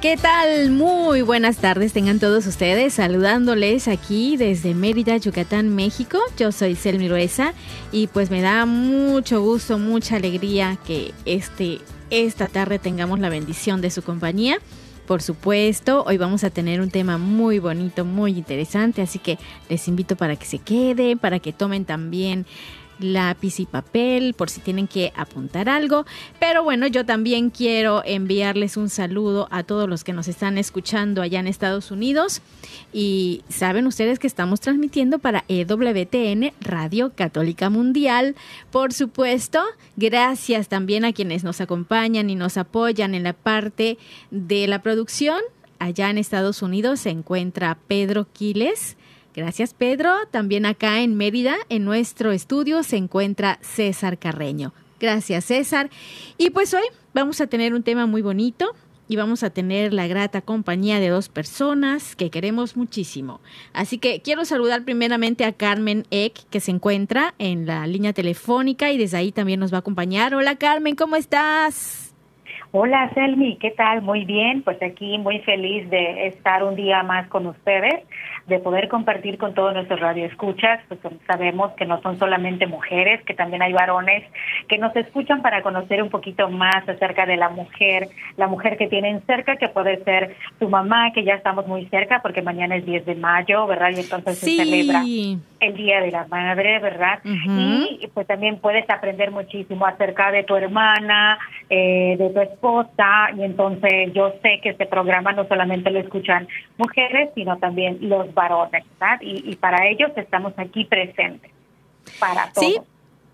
¿qué tal? Muy buenas tardes tengan todos ustedes, saludándoles aquí desde Mérida, Yucatán, México. Yo soy Selmi Rueza y pues me da mucho gusto, mucha alegría que este, esta tarde tengamos la bendición de su compañía. Por supuesto, hoy vamos a tener un tema muy bonito, muy interesante, así que les invito para que se queden, para que tomen también lápiz y papel por si tienen que apuntar algo. Pero bueno, yo también quiero enviarles un saludo a todos los que nos están escuchando allá en Estados Unidos. Y saben ustedes que estamos transmitiendo para EWTN Radio Católica Mundial. Por supuesto, gracias también a quienes nos acompañan y nos apoyan en la parte de la producción. Allá en Estados Unidos se encuentra Pedro Quiles. Gracias, Pedro. También acá en Mérida, en nuestro estudio, se encuentra César Carreño. Gracias, César. Y pues hoy vamos a tener un tema muy bonito y vamos a tener la grata compañía de dos personas que queremos muchísimo. Así que quiero saludar primeramente a Carmen Eck, que se encuentra en la línea telefónica y desde ahí también nos va a acompañar. Hola, Carmen, ¿cómo estás? Hola Selmi, ¿qué tal? Muy bien, pues aquí muy feliz de estar un día más con ustedes, de poder compartir con todos nuestros radioescuchas, pues sabemos que no son solamente mujeres, que también hay varones que nos escuchan para conocer un poquito más acerca de la mujer, la mujer que tienen cerca, que puede ser tu mamá, que ya estamos muy cerca porque mañana es 10 de mayo, ¿verdad? Y entonces Sí. se celebra el Día de la Madre, ¿verdad? Y pues también puedes aprender muchísimo acerca de tu hermana, eh, de tu esposa, y entonces yo sé que este programa no solamente lo escuchan mujeres, sino también los varones, ¿verdad? Y, y para ellos estamos aquí presentes, para todos. Sí,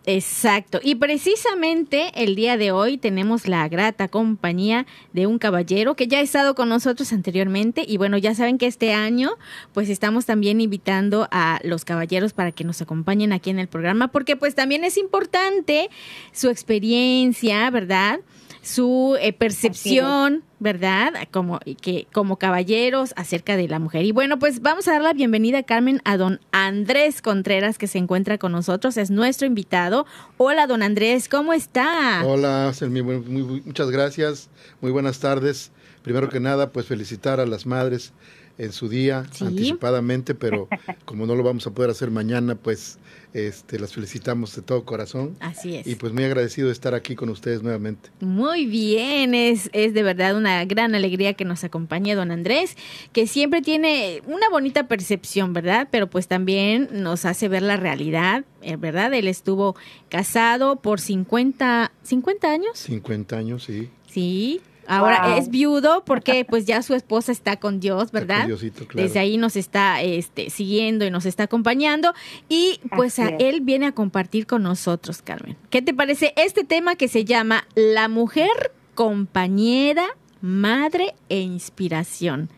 exacto. Y precisamente el día de hoy tenemos la grata compañía de un caballero que ya ha estado con nosotros anteriormente. Y bueno, ya saben que este año pues estamos también invitando a los caballeros para que nos acompañen aquí en el programa, porque pues también es importante su experiencia, ¿verdad? Su eh, percepción, ¿verdad? Como y que como caballeros acerca de la mujer. Y bueno, pues vamos a dar la bienvenida, Carmen, a don Andrés Contreras, que se encuentra con nosotros, es nuestro invitado. Hola, don Andrés, ¿cómo está? Hola, Selmi, muy- muy- muchas gracias, muy buenas tardes. Primero que nada, pues felicitar a las madres en su día Sí. anticipadamente, pero como no lo vamos a poder hacer mañana, pues este, las felicitamos de todo corazón. Así es. Y pues muy agradecido de estar aquí con ustedes nuevamente. Muy bien, es, es de verdad una gran alegría que nos acompañe don Andrés, que siempre tiene una bonita percepción, ¿verdad? Pero pues también nos hace ver la realidad, eh, ¿verdad? Él estuvo casado por 50, 50 años, 50 años, sí. sí. Ahora Wow. es viudo porque pues ya su esposa está con Dios, ¿verdad? Diosito, claro. Desde ahí nos está este, siguiendo y nos está acompañando. Y pues a él viene a compartir con nosotros, Carmen. ¿Qué te parece este tema que se llama La mujer compañera, madre e inspiración?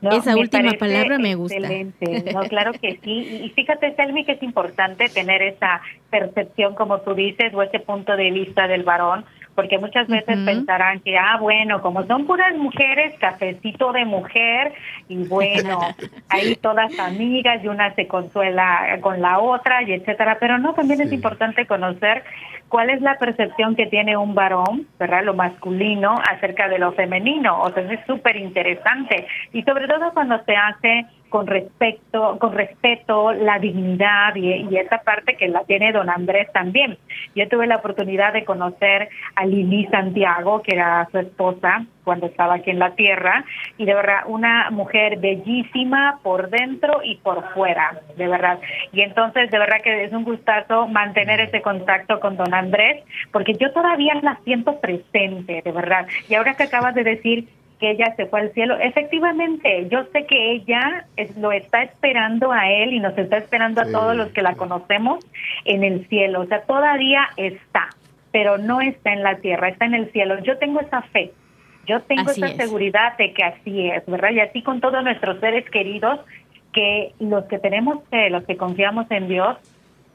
No, Esa última palabra me gusta. Excelente. No, claro que sí. Y y fíjate, Selmi, que es importante tener esa percepción, como tú dices, o ese punto de vista del varón, porque muchas veces pensarán que, ah, bueno, como son puras mujeres, cafecito de mujer, y bueno, ahí todas amigas y una se consuela con la otra, y etcétera. Pero no, también es importante conocer cuál es la percepción que tiene un varón, ¿verdad? Lo masculino acerca de lo femenino. O sea, es súper interesante. Y sobre todo cuando se hace con respecto, con respeto, la dignidad y, esa parte que la tiene don Andrés también. Yo tuve la oportunidad de conocer a Lili Santiago, que era su esposa cuando estaba aquí en la tierra, y de verdad una mujer bellísima por dentro y por fuera, de verdad. Y entonces de verdad que es un gustazo mantener ese contacto con don Andrés, porque yo todavía la siento presente, de verdad. Y ahora que acabas de decir que ella se fue al cielo. Efectivamente, yo sé que ella lo está esperando a él y nos está esperando a todos los que la conocemos en el cielo. O sea, todavía está, pero no está en la tierra, está en el cielo. Yo tengo esa fe, yo tengo esa seguridad de que así es, ¿verdad? Y así con todos nuestros seres queridos, que los que tenemos fe, los que confiamos en Dios,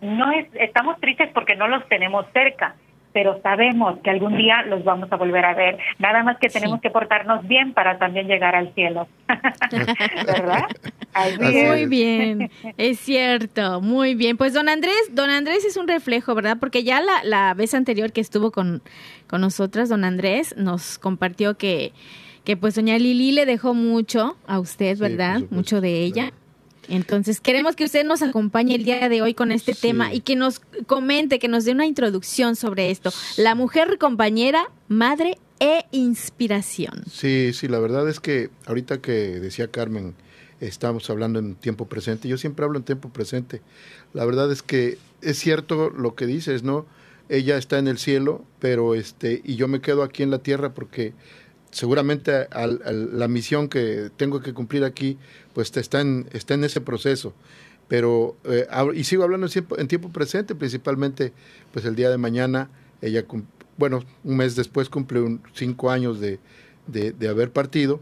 no es, estamos tristes porque no los tenemos cerca, pero sabemos que algún día los vamos a volver a ver. Nada más que tenemos que portarnos bien para también llegar al cielo. ¿Verdad? muy bien, es cierto, muy bien. Pues don Andrés, don Andrés es un reflejo, ¿verdad? Porque ya la, la vez anterior que estuvo con, con nosotras, don Andrés nos compartió que, que pues doña Lili le dejó mucho a usted, ¿verdad? mucho de ella. Entonces, queremos que usted nos acompañe el día de hoy con este tema y que nos comente, que nos dé una introducción sobre esto. La mujer compañera, madre e inspiración. Sí, sí, la verdad es que ahorita que decía Carmen, estamos hablando en tiempo presente, yo siempre hablo en tiempo presente. La verdad es que es cierto lo que dices, ¿no? Ella está en el cielo, pero este, y yo me quedo aquí en la tierra porque seguramente la misión que tengo que cumplir aquí, pues está en, está en ese proceso. Pero, eh, y sigo hablando en tiempo, presente, principalmente, pues el día de mañana, ella, bueno, un mes después cumple cinco años de, de, haber partido,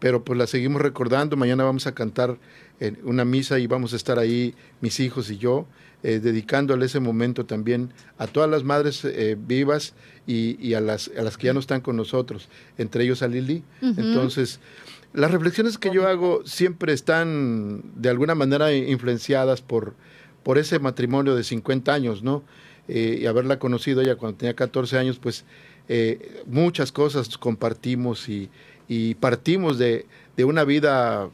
pero pues la seguimos recordando. Mañana vamos a cantar en una misa y vamos a estar ahí mis hijos y yo, eh, dedicándole ese momento también a todas las madres eh, vivas y, a, las, a las que ya no están con nosotros, entre ellos a Lili. Entonces, las reflexiones que yo hago siempre están de alguna manera influenciadas por, por ese matrimonio de 50 años, ¿no? Eh, y haberla conocido ella cuando tenía 14 años, pues muchas cosas compartimos y, y partimos de, de, una vida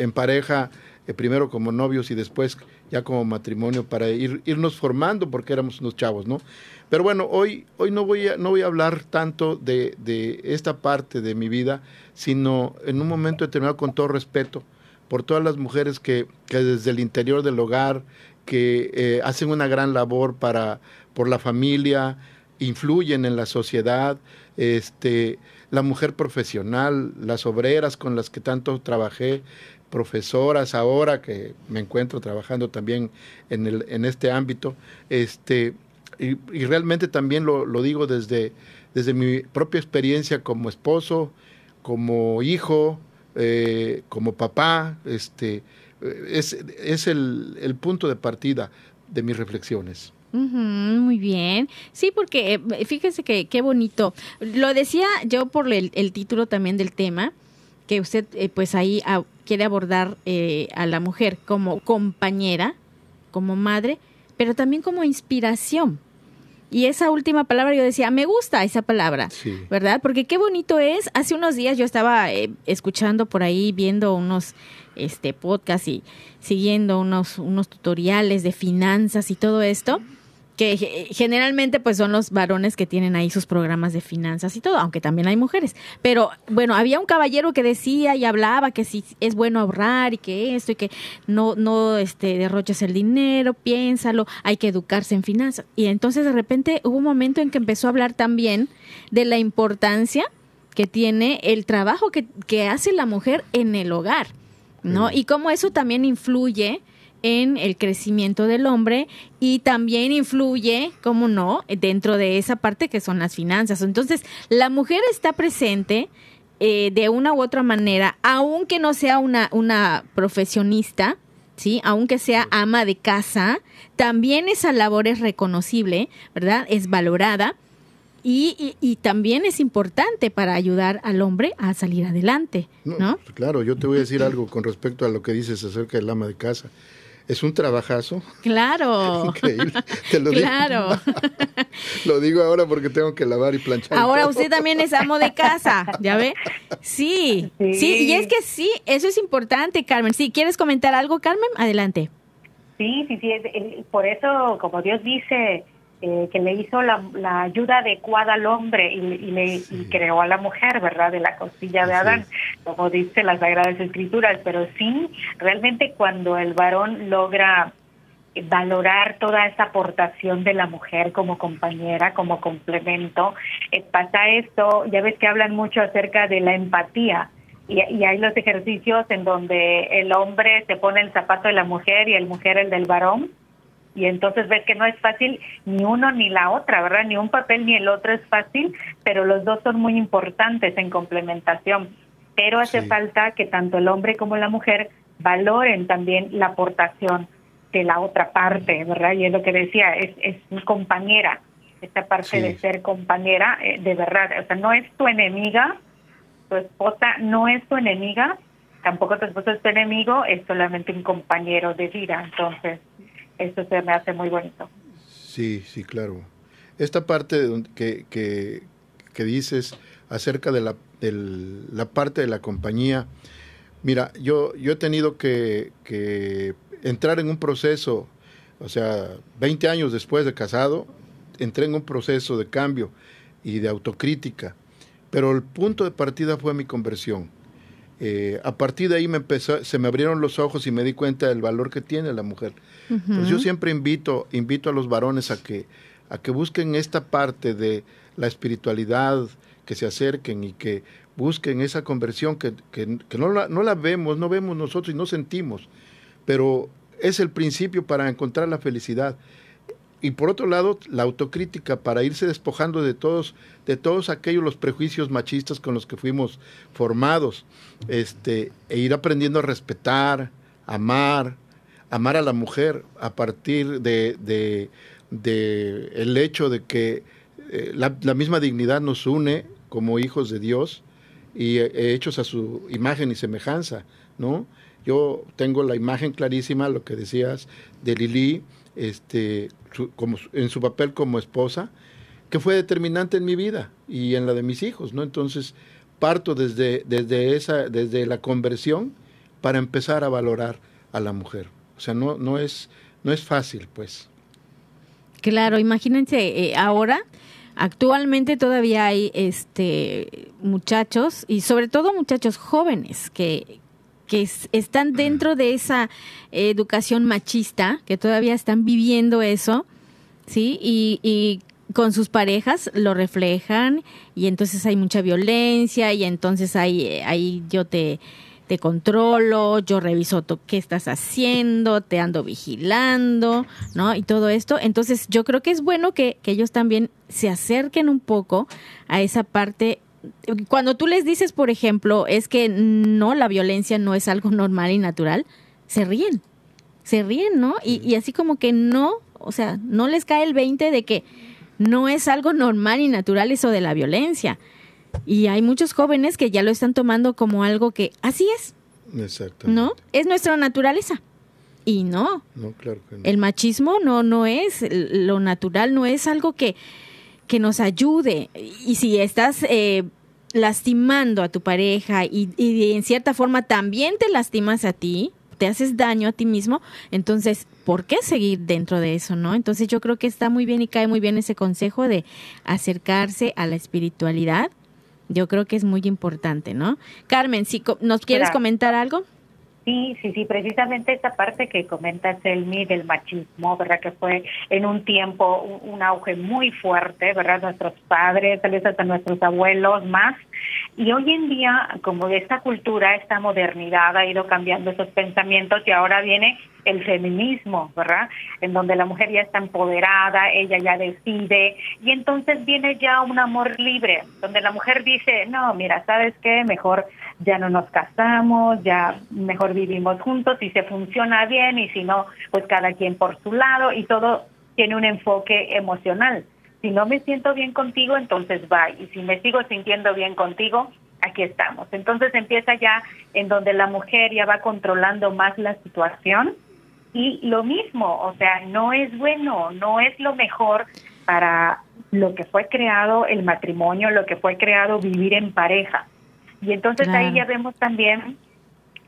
en pareja, primero como novios y después ya como matrimonio para ir, irnos formando porque éramos unos chavos, ¿no? Pero bueno, hoy, hoy no, voy a, no voy a hablar tanto de, de esta parte de mi vida, sino en un momento determinado con todo respeto por todas las mujeres que, que desde el interior del hogar, que eh, hacen una gran labor para, por la familia, influyen en la sociedad, este, la mujer profesional, las obreras con las que tanto trabajé, profesoras ahora que me encuentro trabajando también en, el, en este ámbito, este, y, realmente también lo, digo desde, desde mi propia experiencia como esposo, como hijo, eh, como papá, este, es, es el, el, punto de partida de mis reflexiones. muy bien. Sí, porque eh, fíjese que qué bonito. Lo decía yo por el, el título también del tema, que usted eh, pues ahí quiere abordar eh, a la mujer como compañera, como madre, pero también como inspiración. Y esa última palabra yo decía, me gusta esa palabra, ¿verdad? Porque qué bonito es. Hace unos días yo estaba eh, escuchando por ahí, viendo unos este podcasts y siguiendo unos, unos tutoriales de finanzas y todo esto que generalmente pues son los varones que tienen ahí sus programas de finanzas y todo, aunque también hay mujeres. Pero bueno, había un caballero que decía y hablaba que si es bueno ahorrar y que esto y que no no este derroches el dinero, piénsalo, hay que educarse en finanzas. Y entonces de repente hubo un momento en que empezó a hablar también de la importancia que tiene el trabajo que, que hace la mujer en el hogar, ¿no? Y cómo eso también influye en el crecimiento del hombre y también influye, como no, dentro de esa parte que son las finanzas. Entonces, la mujer está presente eh, de una u otra manera, aunque no sea una, una profesionista, ¿sí? Aunque sea ama de casa, también esa labor es reconocible, ¿verdad? Es valorada. Y, y, también es importante para ayudar al hombre a salir adelante, ¿no? Claro, yo te voy a decir algo con respecto a lo que dices acerca del ama de casa es un trabajazo. Claro. Increíble. Te lo claro. Digo. lo digo ahora porque tengo que lavar y planchar. Ahora usted también es amo de casa, ¿ya ve? Sí, sí, sí, y es que sí, eso es importante, Carmen. Si quieres comentar algo, Carmen, adelante. Sí, sí, sí, por eso, como Dios dice, eh, que le hizo la, ayuda adecuada al hombre y, le creó a la mujer, ¿verdad? De la costilla de Adán, como dice las Sagradas Escrituras. Pero sí, realmente cuando el varón logra valorar toda esa aportación de la mujer como compañera, como complemento, eh, pasa esto, ya ves que hablan mucho acerca de la empatía. Y, y, hay los ejercicios en donde el hombre se pone el zapato de la mujer y el mujer el del varón y entonces ves que no es fácil ni uno ni la otra, ¿verdad? Ni un papel ni el otro es fácil, pero los dos son muy importantes en complementación. Pero hace falta que tanto el hombre como la mujer valoren también la aportación de la otra parte, ¿verdad? Y es lo que decía, es, es compañera, esta parte de ser compañera, eh, de verdad, o sea, no es tu enemiga, tu esposa no es tu enemiga, tampoco tu esposo es tu enemigo, es solamente un compañero de vida, entonces eso se me hace muy bonito. Sí, sí, claro. Esta parte que, que, que dices acerca de la, la parte de la compañía, mira, yo, yo he tenido que, que entrar en un proceso, o sea, 20 años después de casado, entré en un proceso de cambio y de autocrítica, pero el punto de partida fue mi conversión. Eh, a partir de ahí me empezó, se me abrieron los ojos y me di cuenta del valor que tiene la mujer. yo siempre invito, invito a los varones a que, a que busquen esta parte de la espiritualidad, que se acerquen y que busquen esa conversión que, que, que no, la, no la vemos, no vemos nosotros y no sentimos, pero es el principio para encontrar la felicidad y por otro lado la autocrítica para irse despojando de todos de todos aquellos los prejuicios machistas con los que fuimos formados este e ir aprendiendo a respetar amar amar a la mujer a partir de, de, el hecho de que eh, la, misma dignidad nos une como hijos de Dios y eh, hechos a su imagen y semejanza no yo tengo la imagen clarísima lo que decías de Lili este, como, en su papel como esposa, que fue determinante en mi vida y en la de mis hijos, ¿no? Entonces, parto desde, desde, esa, desde la conversión para empezar a valorar a la mujer. O sea, no, no, es, no es fácil, pues. Claro, imagínense, eh, ahora, actualmente todavía hay este muchachos, y sobre todo muchachos jóvenes, que, que están dentro de esa educación machista, que todavía están viviendo eso, ¿sí? Y, con sus parejas lo reflejan y entonces hay mucha violencia y entonces ahí, ahí yo te, controlo, yo reviso qué estás haciendo, te ando vigilando, ¿no? Y todo esto. Entonces yo creo que es bueno que, que ellos también se acerquen un poco a esa parte cuando tú les dices, por ejemplo, es que no, la violencia no es algo normal y natural, se ríen, se ríen, ¿no? Y, así como que no, o sea, no les cae el 20 de que no es algo normal y natural eso de la violencia. Y hay muchos jóvenes que ya lo están tomando como algo que así es. ¿No? Es nuestra naturaleza. Y no. No, claro que no. El machismo no, no es, lo natural no es algo que, que nos ayude. Y si estás eh, lastimando a tu pareja y, y, en cierta forma también te lastimas a ti, te haces daño a ti mismo, entonces, ¿por qué seguir dentro de eso, no? Entonces yo creo que está muy bien y cae muy bien ese consejo de acercarse a la espiritualidad. Yo creo que es muy importante, ¿no? Carmen, si nos quieres comentar algo. Sí, sí, sí, precisamente esa parte que comenta Selmi del machismo, ¿verdad? Que fue en un tiempo un, auge muy fuerte, ¿verdad? Nuestros padres, tal vez hasta nuestros abuelos más. Y hoy en día, como esta cultura, esta modernidad ha ido cambiando esos pensamientos y ahora viene el feminismo, ¿verdad? En donde la mujer ya está empoderada, ella ya decide y entonces viene ya un amor libre, donde la mujer dice, no, mira, ¿sabes qué? Mejor ya no nos casamos, ya mejor vivimos juntos y se funciona bien y si no, pues cada quien por su lado y todo tiene un enfoque emocional. Si no me siento bien contigo, entonces va. Y si me sigo sintiendo bien contigo, aquí estamos. Entonces empieza ya en donde la mujer ya va controlando más la situación Y lo mismo, o sea, no es bueno, no es lo mejor para lo que fue creado el matrimonio, lo que fue creado vivir en pareja. Y entonces ahí ya vemos también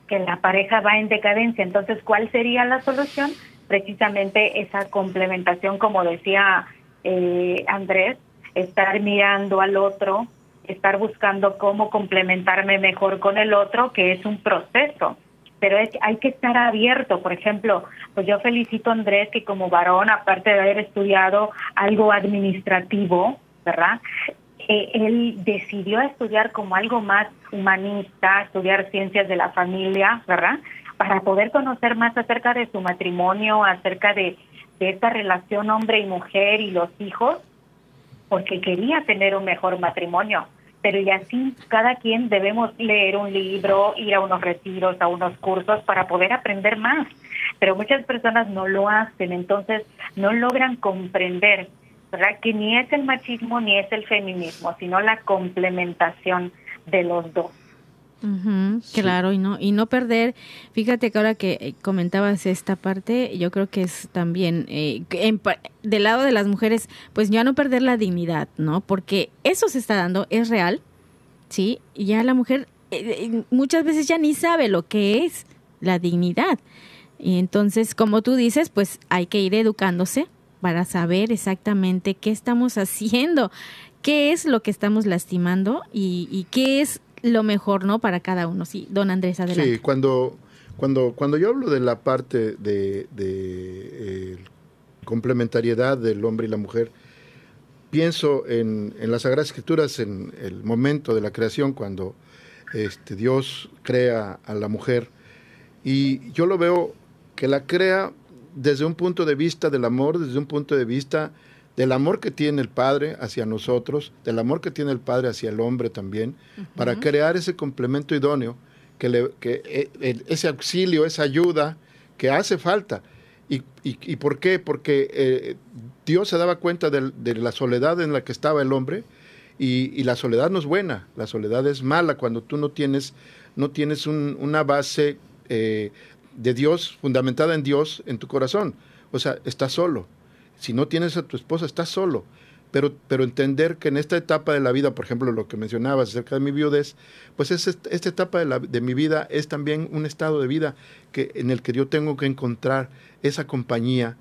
que la pareja va en decadencia. Entonces, ¿cuál sería la solución? Precisamente esa complementación, como decía eh, Andrés, estar mirando al otro, estar buscando cómo complementarme mejor con el otro, que es un proceso. Pero es, hay que estar abierto. Por ejemplo, pues yo felicito a Andrés que como varón, aparte de haber estudiado algo administrativo, ¿verdad? Eh, él decidió estudiar como algo más humanista, estudiar ciencias de la familia, ¿verdad? Para poder conocer más acerca de su matrimonio, acerca de, de esta relación hombre y mujer y los hijos, porque quería tener un mejor matrimonio. Pero y así cada quien debemos leer un libro, ir a unos retiros, a unos cursos para poder aprender más. Pero muchas personas no lo hacen, entonces no logran comprender. Que ni es el machismo ni es el feminismo, sino la complementación de los dos. Claro, y no, y no perder, fíjate que ahora que eh, comentabas esta parte, yo creo que es también eh, del lado de las mujeres, pues ya no perder la dignidad, ¿no? Porque eso se está dando, es real, ¿sí? Y ya la mujer eh, muchas veces ya ni sabe lo que es la dignidad. Y entonces, como tú dices, pues hay que ir educándose, para saber exactamente qué estamos haciendo, qué es lo que estamos lastimando y, qué es lo mejor, ¿no? Para cada uno. Sí, don Andrés, adelante. Sí, cuando, cuando, cuando yo hablo de la parte de, de eh, complementariedad del hombre y la mujer, pienso en, en, las Sagradas Escrituras, en el momento de la creación, cuando este, Dios crea a la mujer, y yo lo veo que la crea desde un punto de vista del amor, desde un punto de vista del amor que tiene el Padre hacia nosotros, del amor que tiene el Padre hacia el hombre también, para crear ese complemento idóneo, que, le, que eh, ese auxilio, esa ayuda que hace falta. ¿Y, y, por qué? Porque eh, Dios se daba cuenta de, la soledad en la que estaba el hombre y, la soledad no es buena, la soledad es mala cuando tú no tienes, no tienes una base eh, de Dios, fundamentada en Dios, en tu corazón. O sea, estás solo. Si no tienes a tu esposa, estás solo. Pero, pero entender que en esta etapa de la vida, por ejemplo, lo que mencionabas acerca de mi viudez, pues es esta etapa de, la, de mi vida es también un estado de vida que, en el que yo tengo que encontrar esa compañía,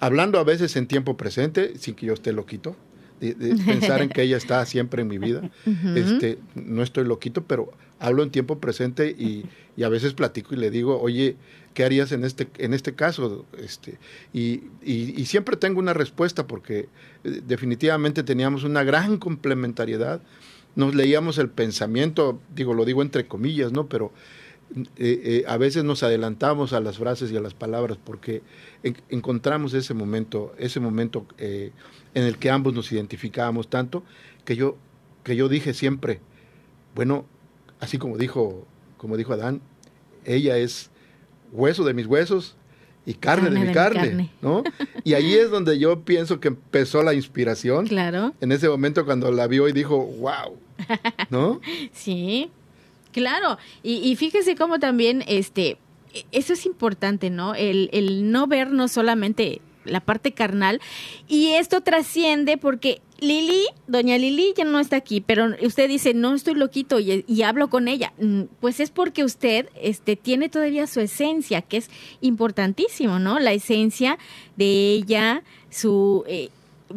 hablando a veces en tiempo presente, sin que yo esté loquito, de, pensar en que ella está siempre en mi vida. este, no estoy loquito, pero hablo en tiempo presente y, y, a veces platico y le digo, oye, ¿qué harías en este, en este caso? Este, y, y, siempre tengo una respuesta porque eh, definitivamente teníamos una gran complementariedad. Nos leíamos el pensamiento, digo, lo digo entre comillas, ¿no? Pero eh, eh, a veces nos adelantamos a las frases y a las palabras porque encontramos ese momento, ese momento en el que ambos nos identificábamos tanto que yo, que yo dije siempre, bueno, así como dijo, como dijo Adán, ella es hueso de mis huesos y carne, de mi carne, ¿no? Y ahí es donde yo pienso que empezó la inspiración. Claro. En ese momento cuando la vio y dijo, wow, ¿no? sí, claro. Y, y fíjese cómo también, este, eso es importante, ¿no? El, el no vernos solamente la parte carnal. Y esto trasciende porque Lili, doña Lili ya no está aquí, pero usted dice, no estoy loquito y, hablo con ella. Mm, pues es porque usted este, tiene todavía su esencia, que es importantísimo, ¿no? La esencia de ella, su eh,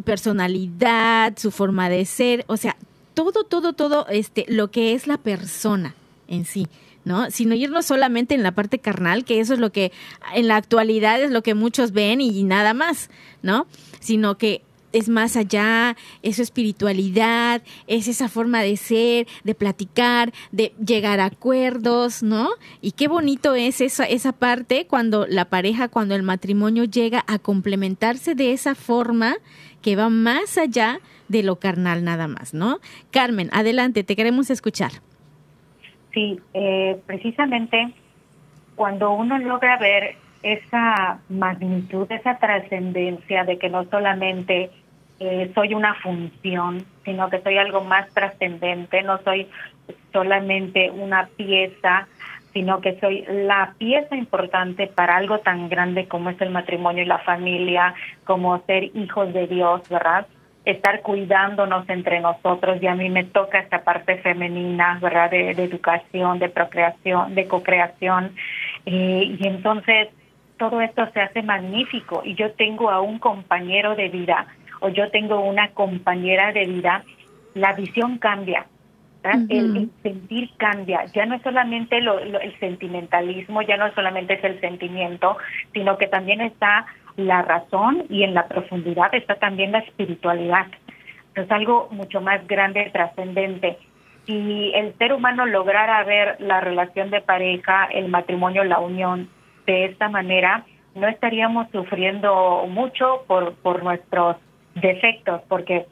personalidad, su forma de ser, o sea, todo, todo, todo este, lo que es la persona en sí. ¿no? Sino irnos solamente en la parte carnal, que eso es lo que en la actualidad es lo que muchos ven y nada más, ¿no? Sino que es más allá, es su espiritualidad, es esa forma de ser, de platicar, de llegar a acuerdos, ¿no? Y qué bonito es esa, esa parte cuando la pareja, cuando el matrimonio llega a complementarse de esa forma que va más allá de lo carnal nada más, ¿no? Carmen, adelante, te queremos escuchar. Sí, eh, precisamente cuando uno logra ver esa magnitud, esa trascendencia de que no solamente eh, soy una función, sino que soy algo más trascendente, no soy solamente una pieza sino que soy la pieza importante para algo tan grande como es el matrimonio y la familia, como ser hijos de Dios, ¿verdad? Estar cuidándonos entre nosotros y a mí me toca esta parte femenina, ¿verdad? De, educación, de procreación, de cocreación. Eh, y entonces todo esto se hace magnífico y yo tengo a un compañero de vida o yo tengo una compañera de vida, la visión cambia el, sentir cambia, ya no es solamente el sentimentalismo, ya no solamente es el sentimiento, sino que también está la razón y en la profundidad está también la espiritualidad. Es algo mucho más grande, trascendente. Si el ser humano lograra ver la relación de pareja, el matrimonio, la unión de esta manera, no estaríamos sufriendo mucho por, por nuestros defectos, porque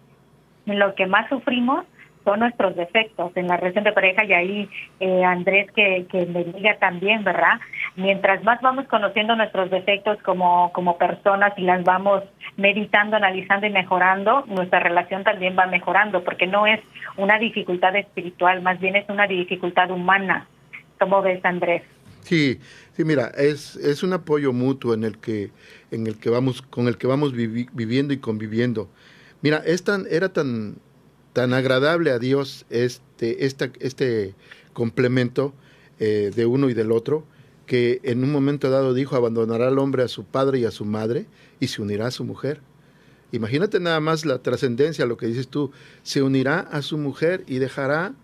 lo que más sufrimos son nuestros defectos en la relación de pareja y ahí eh, Andrés que, que me diga también, ¿verdad? Mientras más vamos conociendo nuestros defectos como, como personas y las vamos meditando, analizando y mejorando, nuestra relación también va mejorando, porque no es una dificultad espiritual, más bien es una dificultad humana. ¿Cómo ves, Andrés? Sí, sí, mira, es, es un apoyo mutuo en el que, en el que vamos, con el que vamos viviendo y conviviendo. Mira, es tan, era tan, tan agradable a Dios este, este complemento eh, de uno y del otro, que en un momento dado dijo, abandonará al hombre a su padre y a su madre y se unirá a su mujer. Imagínate nada más la trascendencia, lo que dices tú, se unirá a su mujer y dejará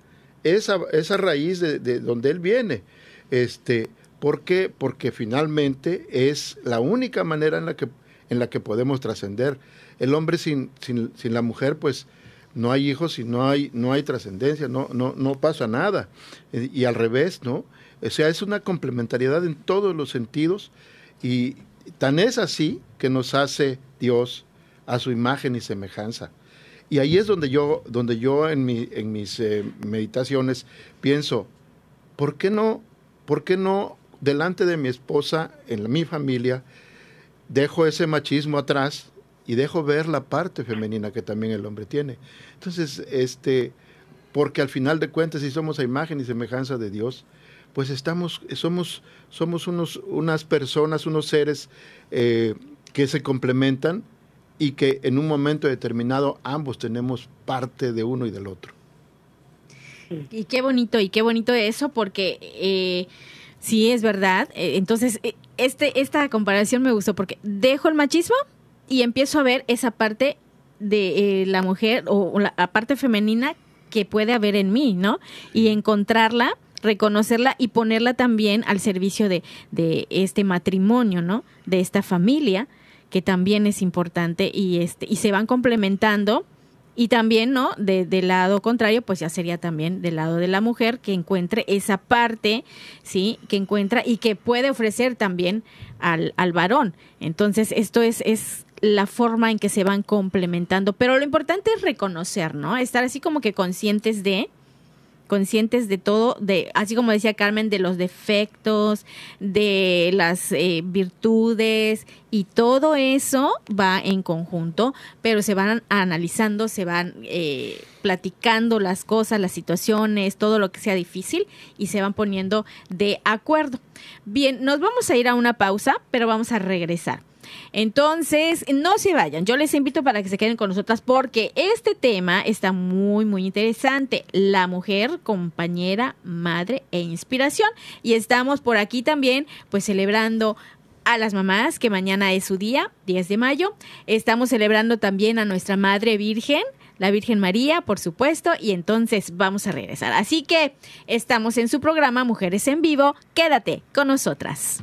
esa, esa raíz de, donde él viene. Este, ¿Por qué? Porque finalmente es la única manera en la que, en la que podemos trascender. El hombre sin, sin, sin la mujer, pues no hay hijos y no hay, no hay trascendencia, no, no, no pasa nada. Eh, y al revés, ¿no? O sea, es una complementariedad en todos los sentidos y tan es así que nos hace Dios a su imagen y semejanza. Y ahí es donde yo, donde yo en, mi, en mis eh, meditaciones pienso, ¿por qué no, por qué no delante de mi esposa, en mi familia, dejo ese machismo atrás y dejo ver la parte femenina que también el hombre tiene. Entonces, este, porque al final de cuentas, si somos a imagen y semejanza de Dios, pues estamos, somos, somos unos, unas personas, unos seres eh, que se complementan y que en un momento determinado ambos tenemos parte de uno y del otro. Y qué bonito, y qué bonito eso, porque eh, sí es verdad. Eh, entonces, eh, este, esta comparación me gustó porque dejo el machismo y empiezo a ver esa parte de eh, la mujer o, la, parte femenina que puede haber en mí, ¿no? Y encontrarla, reconocerla y ponerla también al servicio de, de este matrimonio, ¿no? De esta familia, que también es importante y, este, y se van complementando. Y también, ¿no? De, del lado contrario, pues ya sería también del lado de la mujer que encuentre esa parte, ¿sí? Que encuentra y que puede ofrecer también al, al varón. Entonces, esto es, es la forma en que se van complementando. Pero lo importante es reconocer, ¿no? Estar así como que conscientes de, conscientes de todo, de, así como decía Carmen, de los defectos, de las eh, virtudes y todo eso va en conjunto, pero se van analizando, se van eh, platicando las cosas, las situaciones, todo lo que sea difícil y se van poniendo de acuerdo. Bien, nos vamos a ir a una pausa, pero vamos a regresar. Entonces, no se vayan. Yo les invito para que se queden con nosotras porque este tema está muy, muy interesante. La mujer, compañera, madre e inspiración. Y estamos por aquí también, pues celebrando a las mamás, que mañana es su día, 10 de mayo. Estamos celebrando también a nuestra Madre Virgen, la Virgen María, por supuesto, y entonces vamos a regresar. Así que estamos en su programa Mujeres en Vivo. Quédate con nosotras.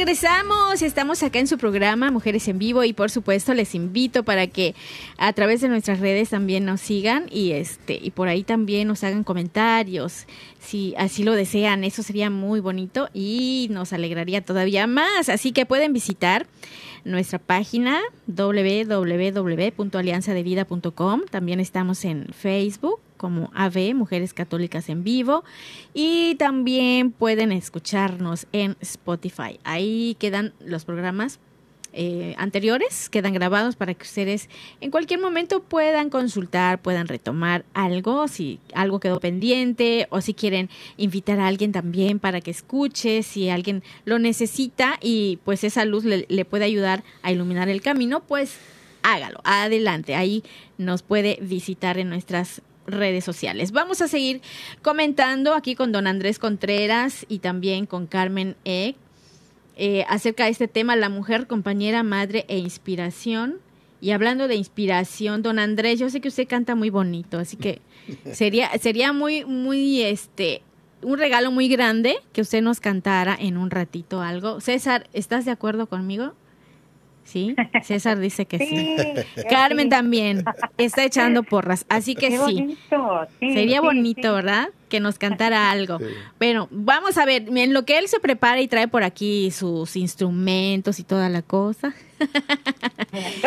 Regresamos, estamos acá en su programa Mujeres en Vivo y por supuesto les invito para que a través de nuestras redes también nos sigan y este y por ahí también nos hagan comentarios si así lo desean, eso sería muy bonito y nos alegraría todavía más, así que pueden visitar nuestra página www.alianzadevida.com, también estamos en Facebook como AV, Mujeres Católicas en Vivo, y también pueden escucharnos en Spotify. Ahí quedan los programas eh, anteriores, quedan grabados para que ustedes en cualquier momento puedan consultar, puedan retomar algo, si algo quedó pendiente o si quieren invitar a alguien también para que escuche, si alguien lo necesita y pues esa luz le, le puede ayudar a iluminar el camino, pues hágalo, adelante, ahí nos puede visitar en nuestras redes sociales. Vamos a seguir comentando aquí con don Andrés Contreras y también con Carmen Eck eh, acerca de este tema, la mujer, compañera, madre e inspiración. Y hablando de inspiración, don Andrés, yo sé que usted canta muy bonito, así que sería, sería muy, muy, este, un regalo muy grande que usted nos cantara en un ratito algo. César, ¿estás de acuerdo conmigo? Sí, César dice que sí. Carmen también está echando porras, así que sí. Sería bonito, ¿verdad? Que nos cantara algo. Bueno, vamos a ver, en lo que él se prepara y trae por aquí sus instrumentos y toda la cosa.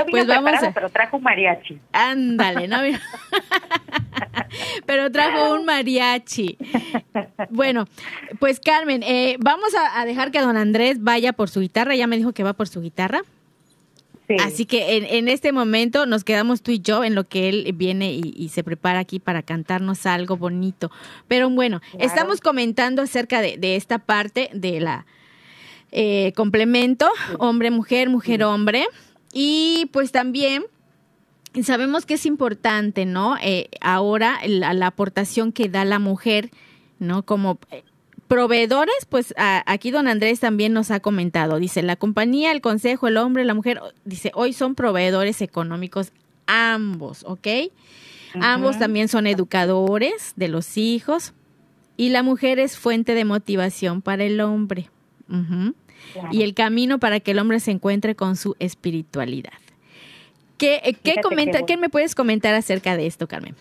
pues vamos a... pero trajo un mariachi. Ándale, ¿no? pero trajo un mariachi. Bueno, pues Carmen, eh, vamos a, a dejar que don Andrés vaya por su guitarra. Ya me dijo que va por su guitarra. Así que en, este momento nos quedamos tú y yo en lo que él viene y, se prepara aquí para cantarnos algo bonito. Pero bueno, estamos comentando acerca de, esta parte de la eh, complemento hombre-mujer, mujer-hombre. Y pues también sabemos que es importante, ¿no? Eh, ahora la, la, aportación que da la mujer, ¿no? Como eh, proveedores, pues aquí don Andrés también nos ha comentado, dice, la compañía, el consejo, el hombre, la mujer, dice, hoy son proveedores económicos ambos, ¿ok? Ambos también son educadores de los hijos y la mujer es fuente de motivación para el hombre. Y el camino para que el hombre se encuentre con su espiritualidad. ¿Qué, eh, qué, comenta, ¿Qué me puedes comentar acerca de esto, Carmen?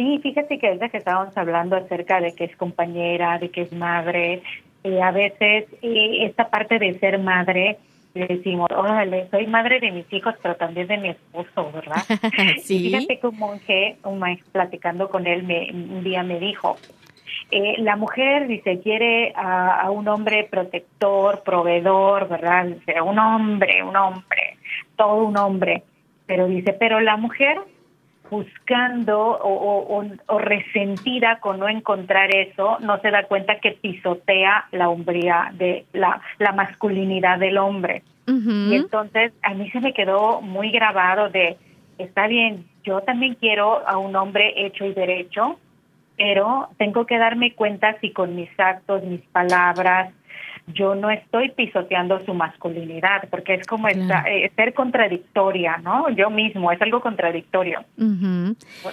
Sí, fíjate que desde que estábamos hablando acerca de que es compañera, de que es madre, eh, a veces eh, esta parte de ser madre, le decimos, órale, soy madre de mis hijos, pero también de mi esposo, ¿verdad? sí. fíjate que un monje, un maestro, platicando con él, me, un día me dijo, eh, la mujer, dice, quiere a, a, un hombre protector, proveedor, ¿verdad? Dice, un hombre, un hombre, todo un hombre. Pero dice, pero la mujer buscando o, o, resentida con no encontrar eso, no se da cuenta que pisotea la hombría de la, la masculinidad del hombre. Y entonces a mí se me quedó muy grabado de, está bien, yo también quiero a un hombre hecho y derecho, pero tengo que darme cuenta si con mis actos, mis palabras, yo no estoy pisoteando su masculinidad, porque es como eh, ser contradictoria, ¿no? Yo mismo, es algo contradictorio.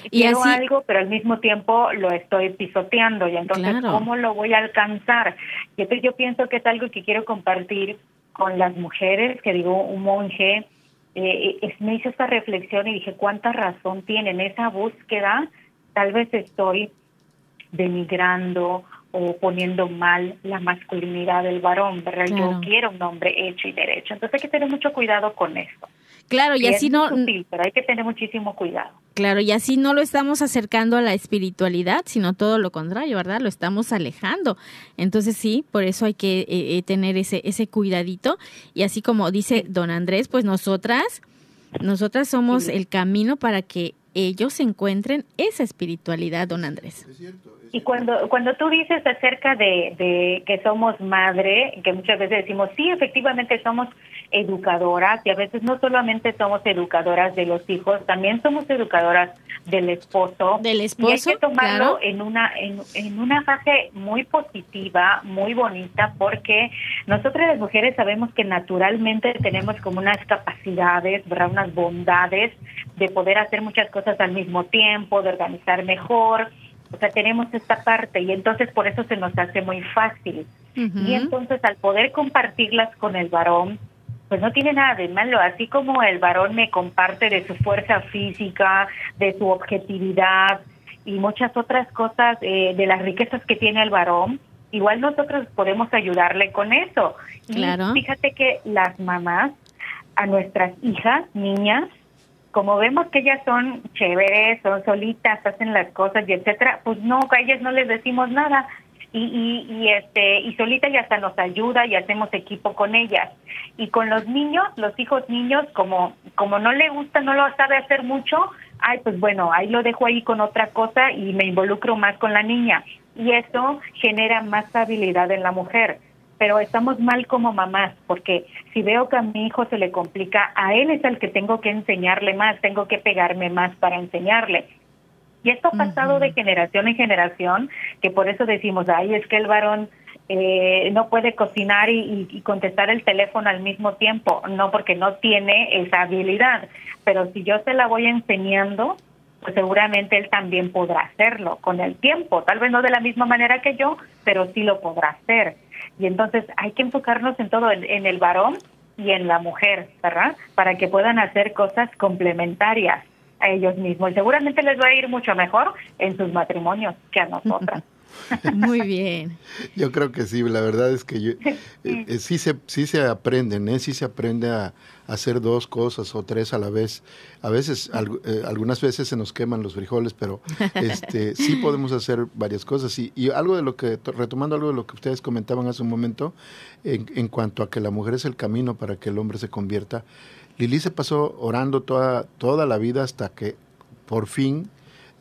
Quiero algo, pero al mismo tiempo lo estoy pisoteando, y entonces, ¿cómo lo voy a alcanzar? Y entonces yo pienso que es algo que quiero compartir con las mujeres, que digo, un monje, eh, eh me hizo esta reflexión y dije, ¿cuánta razón tiene en esa búsqueda? Tal vez estoy denigrando o poniendo mal la masculinidad del varón, ¿verdad? Yo quiero un hombre hecho y derecho. Entonces hay que tener mucho cuidado con eso. Claro, y, así no... pero hay que tener muchísimo cuidado. Claro, y así no lo estamos acercando a la espiritualidad, sino todo lo contrario, ¿verdad? Lo estamos alejando. Entonces sí, por eso hay que eh, eh, tener ese, ese cuidadito. Y así como dice don Andrés, pues nosotras, nosotras somos el camino para que ellos encuentren esa espiritualidad, don Andrés. Es cierto. Y cuando, cuando tú dices acerca de, de, que somos madre, que muchas veces decimos, sí, efectivamente somos educadoras y a veces no solamente somos educadoras de los hijos, también somos educadoras del esposo. Del esposo. Y hay que tomarlo en, una, en, en una fase muy positiva, muy bonita, porque nosotras las mujeres sabemos que naturalmente tenemos como unas capacidades, ¿verdad? unas bondades de poder hacer muchas cosas al mismo tiempo, de organizar mejor o sea, tenemos esta parte y entonces por eso se nos hace muy fácil. Y entonces al poder compartirlas con el varón, pues no tiene nada de malo. Así como el varón me comparte de su fuerza física, de su objetividad y muchas otras cosas, eh, de las riquezas que tiene el varón, igual nosotros podemos ayudarle con eso. Claro. Y fíjate que las mamás, a nuestras hijas, niñas, como vemos que ellas son chéveres, son solitas, hacen las cosas y etcétera, pues no, a ellas no les decimos nada. Y, y, y, este y solita ya hasta nos ayuda y hacemos equipo con ellas. Y con los niños los hijos niños como como no le gusta no lo sabe hacer mucho ay pues bueno ahí lo dejo ahí con otra cosa y me involucro más con la niña. Y eso genera más habilidad en la mujer pero estamos mal como mamás, porque si veo que a mi hijo se le complica, a él es el que tengo que enseñarle más, tengo que pegarme más para enseñarle. Y esto ha pasado de generación en generación, que por eso decimos, ay, es que el varón eh, no puede cocinar y, y, contestar el teléfono al mismo tiempo, no porque no tiene esa habilidad, pero si yo se la voy enseñando, pues seguramente él también podrá hacerlo con el tiempo, tal vez no de la misma manera que yo, pero sí lo podrá hacer. Y entonces hay que enfocarnos en todo, en, el varón y en la mujer, ¿verdad? Para que puedan hacer cosas complementarias a ellos mismos. Y seguramente les va a ir mucho mejor en sus matrimonios que a nosotras. Muy bien. Yo creo que sí, la verdad es que yo, eh, eh, sí, se, sí se aprenden, ¿eh? sí se aprende a, hacer dos cosas o tres a la vez. A veces, eh, algunas veces se nos queman los frijoles, pero este, sí podemos hacer varias cosas. Y, y, algo de lo que, retomando algo de lo que ustedes comentaban hace un momento, en, en, cuanto a que la mujer es el camino para que el hombre se convierta, Lili se pasó orando toda, toda la vida hasta que por fin,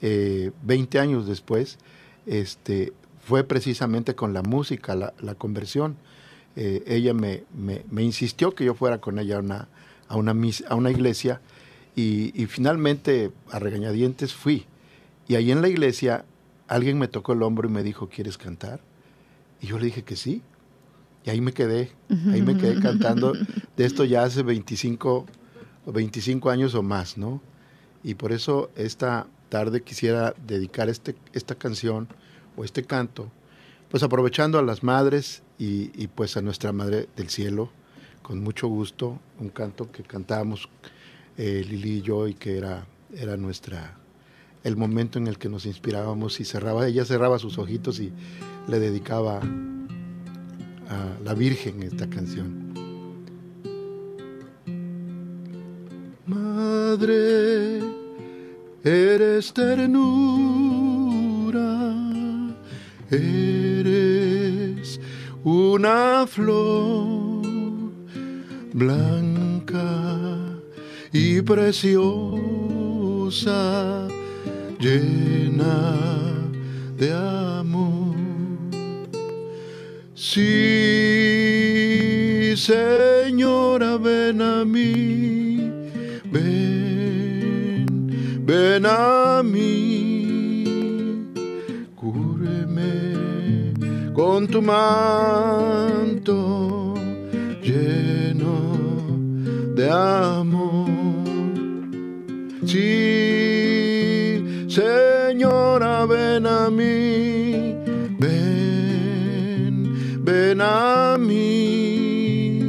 eh, 20 años después, este, fue precisamente con la música, la, conversión. Eh, ella me, me, insistió que yo fuera con ella a una, a una, a una iglesia y, y, finalmente a regañadientes fui. Y ahí en la iglesia alguien me tocó el hombro y me dijo, ¿quieres cantar? Y yo le dije que sí. Y ahí me quedé, ahí me quedé cantando de esto ya hace 25, 25 años o más, ¿no? Y por eso esta tarde quisiera dedicar este, esta canción o este canto, pues aprovechando a las madres y, pues a nuestra Madre del Cielo, con mucho gusto, un canto que cantábamos eh, Lili y yo y que era, era nuestra el momento en el que nos inspirábamos y cerraba, ella cerraba sus ojitos y le dedicaba a la Virgen esta canción. Madre, eres ternura, eres una flor blanca y preciosa, llena de amor. Sí, Señora, ven a mí, cúreme con tu manto de amor. Sí, Señora, ven a mí, ven, ven a mí,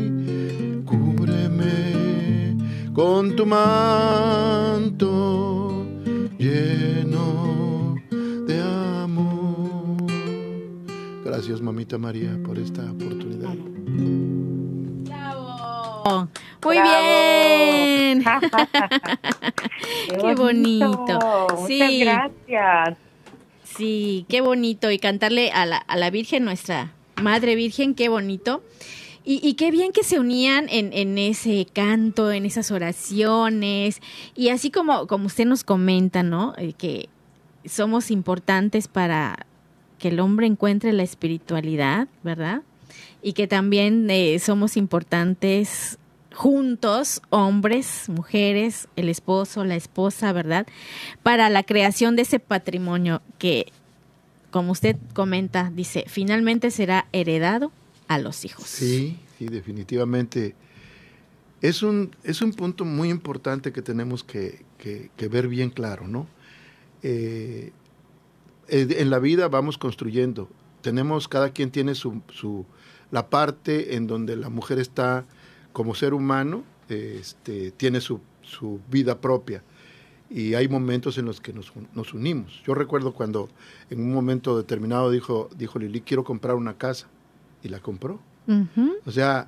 cúbreme con tu manto Gracias, mamita María, por esta oportunidad. Muy bien. bien. qué, bonito. Sí. gracias. Sí, qué bonito. Y cantarle a la, a la Virgen, nuestra Madre Virgen, qué bonito. Y, qué bien que se unían en, en, ese canto, en esas oraciones. Y así como, como usted nos comenta, ¿no? Eh, que somos importantes para que el hombre encuentre la espiritualidad, ¿verdad? Y que también eh, somos importantes juntos, hombres, mujeres, el esposo, la esposa, ¿verdad? Para la creación de ese patrimonio que, como usted comenta, dice, finalmente será heredado a los hijos. Sí, sí, definitivamente. Es un, es un punto muy importante que tenemos que, ver bien claro, ¿no? Eh, eh, en la vida vamos construyendo. Tenemos, cada quien tiene su, su, la parte en donde la mujer está como ser humano, este, tiene su, su vida propia y hay momentos en los que nos, nos, unimos. Yo recuerdo cuando en un momento determinado dijo, dijo Lili, quiero comprar una casa y la compró. O sea,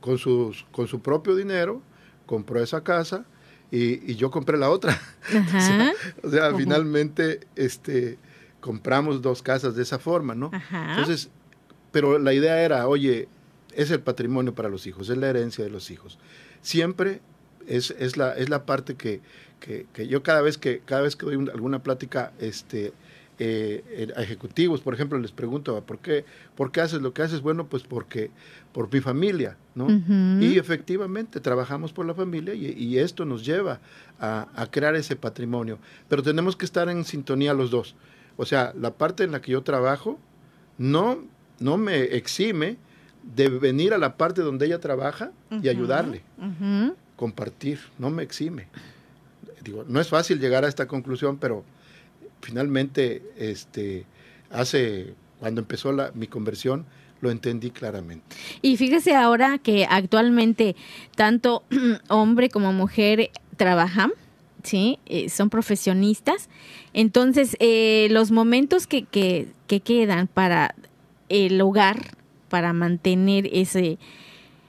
con, sus, con su propio dinero compró esa casa y, yo compré la otra. o sea, finalmente este, compramos dos casas de esa forma, ¿no? Entonces, pero la idea era, oye, es el patrimonio para los hijos, es la herencia de los hijos. Siempre es, es, la, es la parte que, que, que, yo cada vez que, cada vez que doy alguna plática, este, eh, a ejecutivos, por ejemplo, les pregunto, ¿por qué, ¿por qué haces lo que haces? Bueno, pues porque por mi familia, ¿no? Y efectivamente trabajamos por la familia y, esto nos lleva a, crear ese patrimonio. Pero tenemos que estar en sintonía los dos. O sea, la parte en la que yo trabajo no, no me exime de venir a la parte donde ella trabaja y ayudarle, compartir, no me exime. Digo, no es fácil llegar a esta conclusión, pero finalmente, este, hace, cuando empezó la, mi conversión, lo entendí claramente. Y fíjese ahora que actualmente tanto hombre como mujer trabajan, ¿sí? Eh, son profesionistas. Entonces, eh, los momentos que, que, que, quedan para el hogar, para mantener ese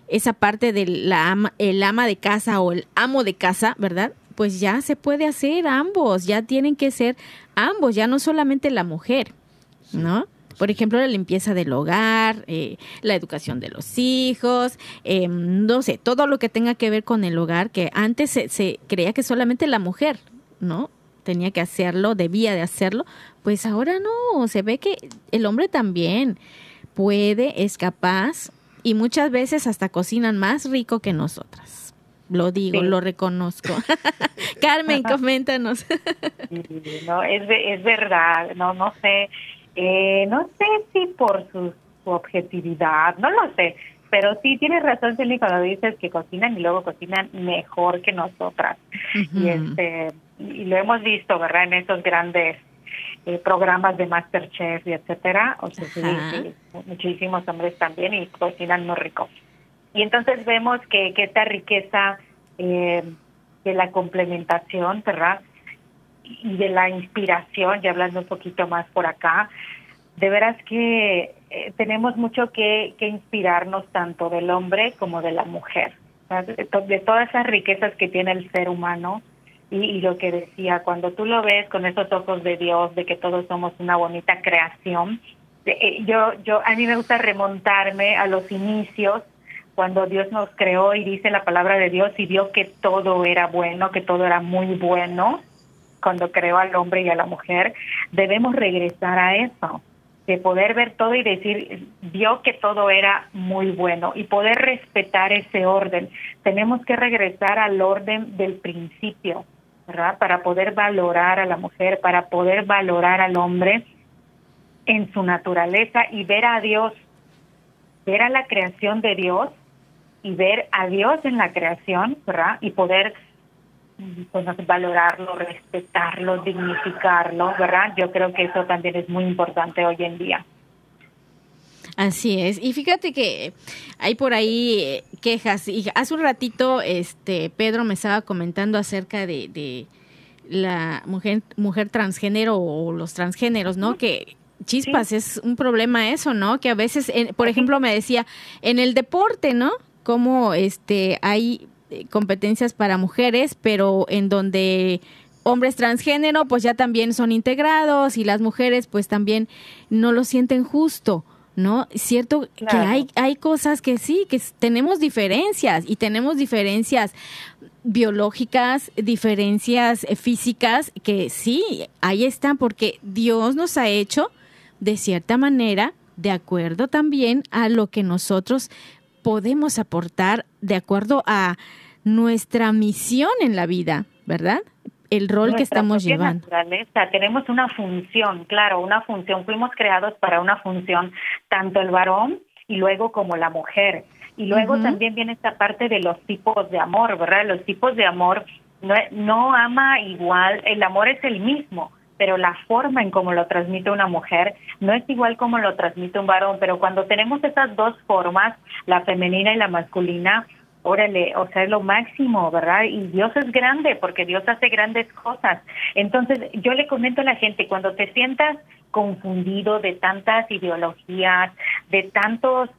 esa parte del ama, el ama de casa o el amo de casa, ¿verdad? Pues ya se puede hacer ambos, ya tienen que ser ambos, ya no solamente la mujer, ¿no? Por ejemplo, la limpieza del hogar, eh, la educación de los hijos, eh, no sé, todo lo que tenga que ver con el hogar, que antes se, se, creía que solamente la mujer, ¿no? Tenía que hacerlo, debía de hacerlo, pues ahora no, se ve que el hombre también puede, es capaz y muchas veces hasta cocinan más rico que nosotras. Lo digo, lo reconozco. Carmen, coméntanos. no, es, es verdad, no, no sé, eh, no sé si por su, objetividad, no lo sé, pero sí tienes razón, Celine, cuando dices que cocinan y luego cocinan mejor que nosotras. Y este y lo hemos visto, ¿verdad? En esos grandes eh, programas de Masterchef y etcétera. O sea, sí, muchísimos hombres también y cocinan muy rico. Y entonces vemos que, que esta riqueza eh, de la complementación, ¿verdad? Y de la inspiración, ya hablando un poquito más por acá, de veras que eh, tenemos mucho que, inspirarnos tanto del hombre como de la mujer, de, todas esas riquezas que tiene el ser humano. Y, lo que decía, cuando tú lo ves con esos ojos de Dios, de que todos somos una bonita creación, eh, yo, yo, a mí me gusta remontarme a los inicios cuando Dios nos creó y dice la palabra de Dios y vio que todo era bueno, que todo era muy bueno, cuando creó al hombre y a la mujer, debemos regresar a eso, de poder ver todo y decir, vio que todo era muy bueno y poder respetar ese orden. Tenemos que regresar al orden del principio, ¿verdad? Para poder valorar a la mujer, para poder valorar al hombre en su naturaleza y ver a Dios, ver a la creación de Dios y ver a Dios en la creación, ¿verdad? Y poder pues, valorarlo, respetarlo, dignificarlo, ¿verdad? Yo creo que eso también es muy importante hoy en día. Así es. Y fíjate que hay por ahí eh, quejas. Y hace un ratito, este, Pedro me estaba comentando acerca de, de la mujer, mujer transgénero o los transgéneros, ¿no? Que chispas, es un problema eso, ¿no? Que a veces, por ejemplo, me decía, en el deporte, ¿no? cómo este, hay competencias para mujeres, pero en donde hombres transgénero pues ya también son integrados y las mujeres pues también no lo sienten justo. ¿no? Cierto que hay, hay cosas que sí, que tenemos diferencias y tenemos diferencias biológicas, diferencias eh, físicas, que sí, ahí están, porque Dios nos ha hecho de cierta manera, de acuerdo también a lo que nosotros podemos aportar, de acuerdo a nuestra misión en la vida, ¿verdad? el rol que estamos llevando. Tenemos una función, claro, una función. Fuimos creados para una función, tanto el varón y luego como la mujer. Y luego también viene esta parte de los tipos de amor, ¿verdad? Los tipos de amor no, no ama igual, el amor es el mismo, pero la forma en cómo lo transmite una mujer no es igual como lo transmite un varón, pero cuando tenemos esas dos formas, la femenina y la masculina, órale, o sea, es lo máximo, ¿verdad? Y Dios es grande porque Dios hace grandes cosas. Entonces, yo le comento a la gente, cuando te sientas confundido de tantas ideologías, de tantos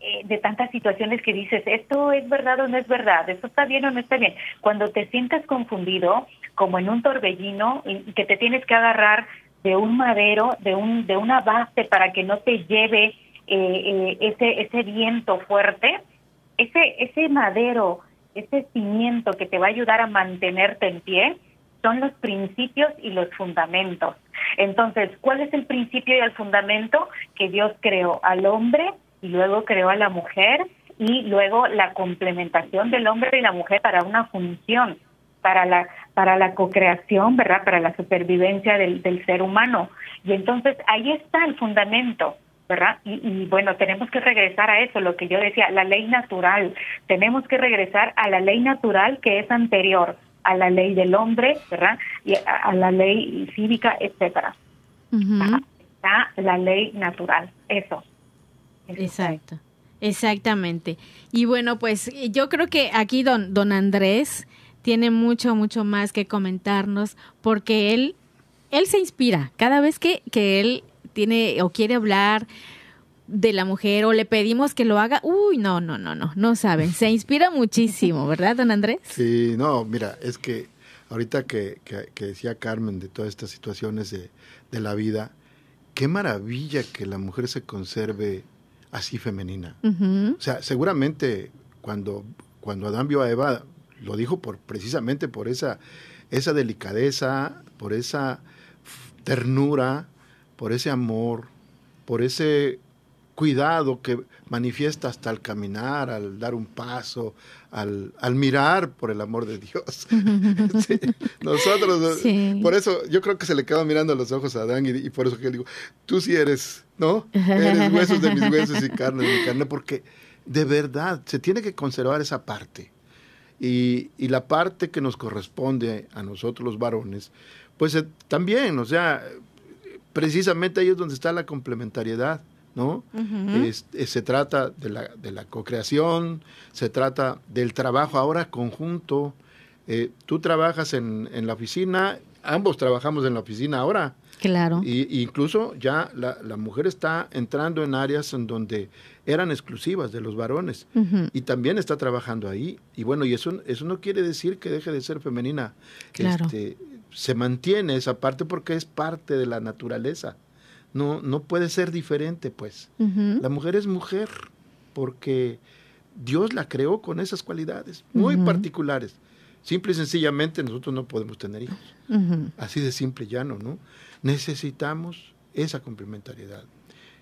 eh, de tantas situaciones que dices, esto es verdad o no es verdad, esto está bien o no está bien. Cuando te sientas confundido, como en un torbellino, y que te tienes que agarrar de un madero, de un de una base para que no te lleve eh, eh, ese ese viento fuerte, ese, ese madero, ese cimiento que te va a ayudar a mantenerte en pie, son los principios y los fundamentos. Entonces, ¿cuál es el principio y el fundamento? Que Dios creó al hombre y luego creó a la mujer y luego la complementación del hombre y la mujer para una función, para la para la cocreación, ¿verdad? Para la supervivencia del, del ser humano. Y entonces ahí está el fundamento. ¿Verdad? Y, bueno, tenemos que regresar a eso, lo que yo decía, la ley natural. Tenemos que regresar a la ley natural que es anterior a la ley del hombre, ¿verdad? Y a, la ley cívica, etcétera. Está la ley natural, eso. Exacto. Exactamente. Y bueno, pues yo creo que aquí don, don Andrés tiene mucho, mucho más que comentarnos porque él, él se inspira cada vez que, que él tiene o quiere hablar de la mujer o le pedimos que lo haga, uy, no, no, no, no, no saben, se inspira muchísimo, ¿verdad, don Andrés? Sí, no, mira, es que ahorita que, que, decía Carmen de todas estas situaciones de, de, la vida, qué maravilla que la mujer se conserve así femenina. O sea, seguramente cuando, cuando Adán vio a Eva, lo dijo por, precisamente por esa, esa delicadeza, por esa ternura, por ese amor, por ese cuidado que manifiesta hasta al caminar, al dar un paso, al, al mirar, por el amor de Dios. nosotros, por eso yo creo que se le quedó mirando los ojos a Adán y, por eso que le digo, tú sí eres, ¿no? Eres huesos de mis huesos y carne de mi carne, porque de verdad se tiene que conservar esa parte. Y, y la parte que nos corresponde a nosotros los varones, pues eh, también, o sea, precisamente ahí es donde está la complementariedad, ¿no? se trata de la, de la co-creación, se trata del trabajo ahora conjunto. Eh, tú trabajas en, en, la oficina, ambos trabajamos en la oficina ahora. Claro. Y, incluso ya la, la, mujer está entrando en áreas en donde eran exclusivas de los varones y también está trabajando ahí. Y bueno, y eso, eso no quiere decir que deje de ser femenina. Claro. Este, se mantiene esa parte porque es parte de la naturaleza. No, no puede ser diferente, pues. La mujer es mujer porque Dios la creó con esas cualidades muy particulares. Simple y sencillamente nosotros no podemos tener hijos. Así de simple llano, ¿no? Necesitamos esa complementariedad.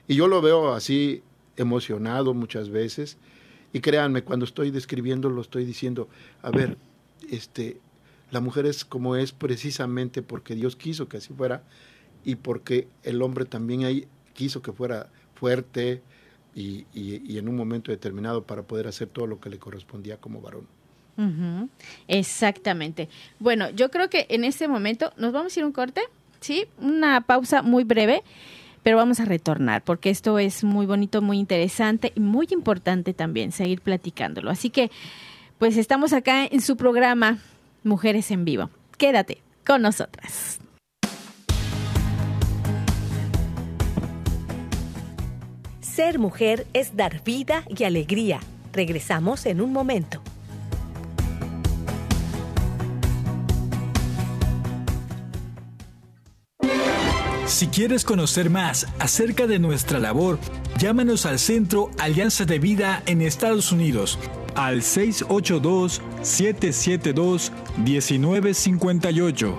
Y yo lo veo así emocionado muchas veces. Y créanme, cuando estoy describiendo, lo estoy diciendo, a ver, este, la mujer es como es precisamente porque Dios quiso que así fuera y porque el hombre también ahí quiso que fuera fuerte y, en un momento determinado para poder hacer todo lo que le correspondía como varón. Exactamente. Bueno, yo creo que en este momento nos vamos a ir un corte, ¿sí? Una pausa muy breve, pero vamos a retornar porque esto es muy bonito, muy interesante y muy importante también seguir platicándolo. Así que, pues estamos acá en su programa Mujeres en Vivo. Quédate con nosotras. Ser mujer es dar vida y alegría. Regresamos en un momento. Si quieres conocer más acerca de nuestra labor, llámanos al Centro Alianza de Vida en Estados Unidos al 682-772-1958.